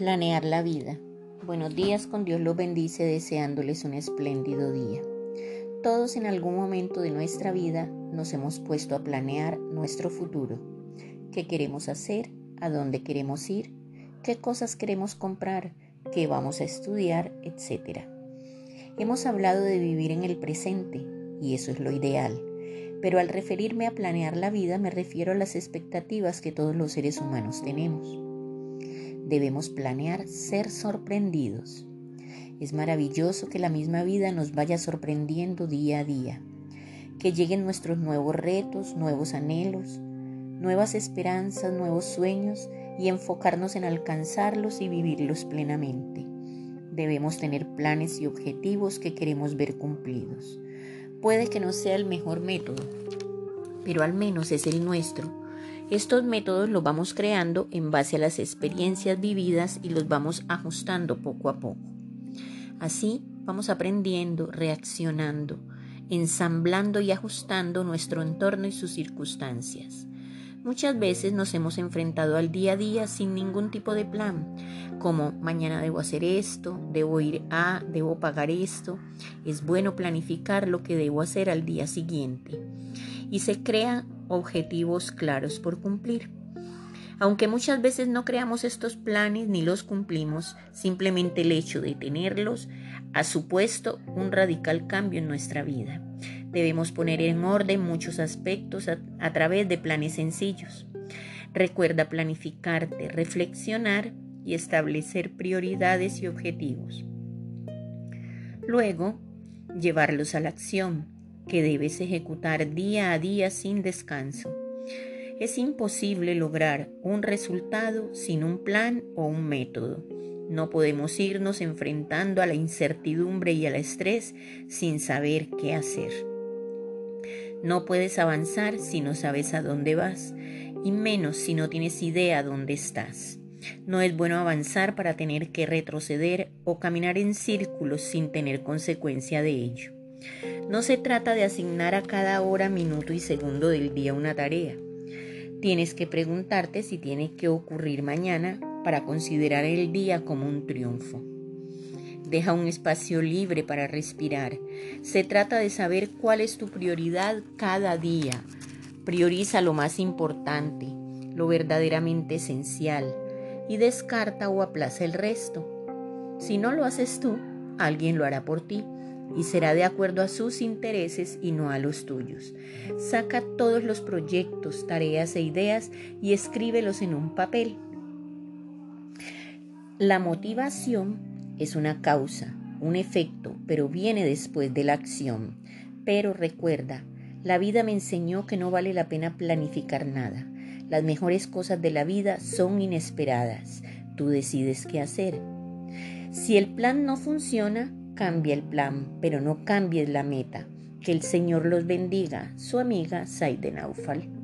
Planear la vida. Buenos días, con Dios los bendice deseándoles un espléndido día. Todos en algún momento de nuestra vida nos hemos puesto a planear nuestro futuro. ¿Qué queremos hacer? ¿A dónde queremos ir? ¿Qué cosas queremos comprar? ¿Qué vamos a estudiar? Etcétera. Hemos hablado de vivir en el presente y eso es lo ideal. Pero al referirme a planear la vida me refiero a las expectativas que todos los seres humanos tenemos debemos planear ser sorprendidos. Es maravilloso que la misma vida nos vaya sorprendiendo día a día, que lleguen nuestros nuevos retos, nuevos anhelos, nuevas esperanzas, nuevos sueños y enfocarnos en alcanzarlos y vivirlos plenamente. Debemos tener planes y objetivos que queremos ver cumplidos. Puede que no sea el mejor método, pero al menos es el nuestro estos métodos los vamos creando en base a las experiencias vividas y los vamos ajustando poco a poco. Así vamos aprendiendo, reaccionando, ensamblando y ajustando nuestro entorno y sus circunstancias. Muchas veces nos hemos enfrentado al día a día sin ningún tipo de plan, como mañana debo hacer esto, debo ir a, debo pagar esto. Es bueno planificar lo que debo hacer al día siguiente. Y se crea objetivos claros por cumplir. Aunque muchas veces no creamos estos planes ni los cumplimos, simplemente el hecho de tenerlos ha supuesto un radical cambio en nuestra vida. Debemos poner en orden muchos aspectos a través de planes sencillos. Recuerda planificarte, reflexionar y establecer prioridades y objetivos. Luego, llevarlos a la acción, que debes ejecutar día a día sin descanso. Es imposible lograr un resultado sin un plan o un método. No podemos irnos enfrentando a la incertidumbre y al estrés sin saber qué hacer. No puedes avanzar si no sabes a dónde vas, y menos si no tienes idea dónde estás. No es bueno avanzar para tener que retroceder o caminar en círculos sin tener consecuencia de ello. No se trata de asignar a cada hora, minuto y segundo del día una tarea. Tienes que preguntarte si tiene que ocurrir mañana para considerar el día como un triunfo. Deja un espacio libre para respirar. Se trata de saber cuál es tu prioridad cada día. Prioriza lo más importante, lo verdaderamente esencial y descarta o aplaza el resto. Si no lo haces tú, alguien lo hará por ti y será de acuerdo a sus intereses y no a los tuyos. Saca todos los proyectos, tareas e ideas y escríbelos en un papel. La motivación es una causa, un efecto, pero viene después de la acción. Pero recuerda, la vida me enseñó que no vale la pena planificar nada. Las mejores cosas de la vida son inesperadas. Tú decides qué hacer. Si el plan no funciona, cambia el plan, pero no cambies la meta. Que el Señor los bendiga. Su amiga Saide Naufal.